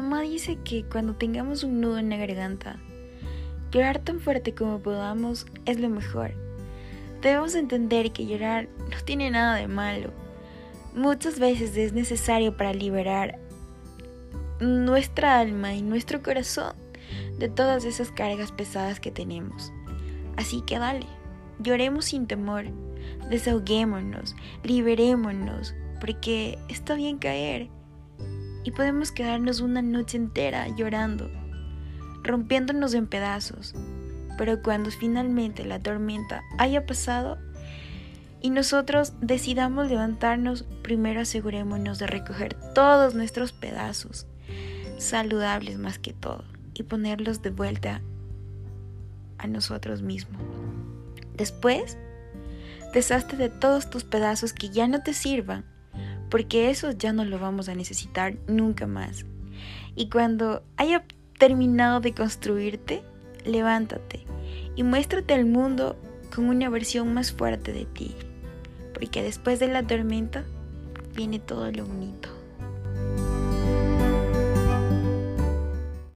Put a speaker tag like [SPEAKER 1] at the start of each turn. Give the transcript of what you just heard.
[SPEAKER 1] mamá dice que cuando tengamos un nudo en la garganta, llorar tan fuerte como podamos es lo mejor. Debemos entender que llorar no tiene nada de malo. Muchas veces es necesario para liberar nuestra alma y nuestro corazón de todas esas cargas pesadas que tenemos. Así que dale, lloremos sin temor, desahoguémonos, liberémonos, porque está bien caer y podemos quedarnos una noche entera llorando, rompiéndonos en pedazos. Pero cuando finalmente la tormenta haya pasado y nosotros decidamos levantarnos, primero asegurémonos de recoger todos nuestros pedazos, saludables más que todo, y ponerlos de vuelta a nosotros mismos. Después, deshazte de todos tus pedazos que ya no te sirvan porque eso ya no lo vamos a necesitar nunca más. Y cuando haya terminado de construirte, levántate y muéstrate al mundo con una versión más fuerte de ti, porque después de la tormenta viene todo lo bonito.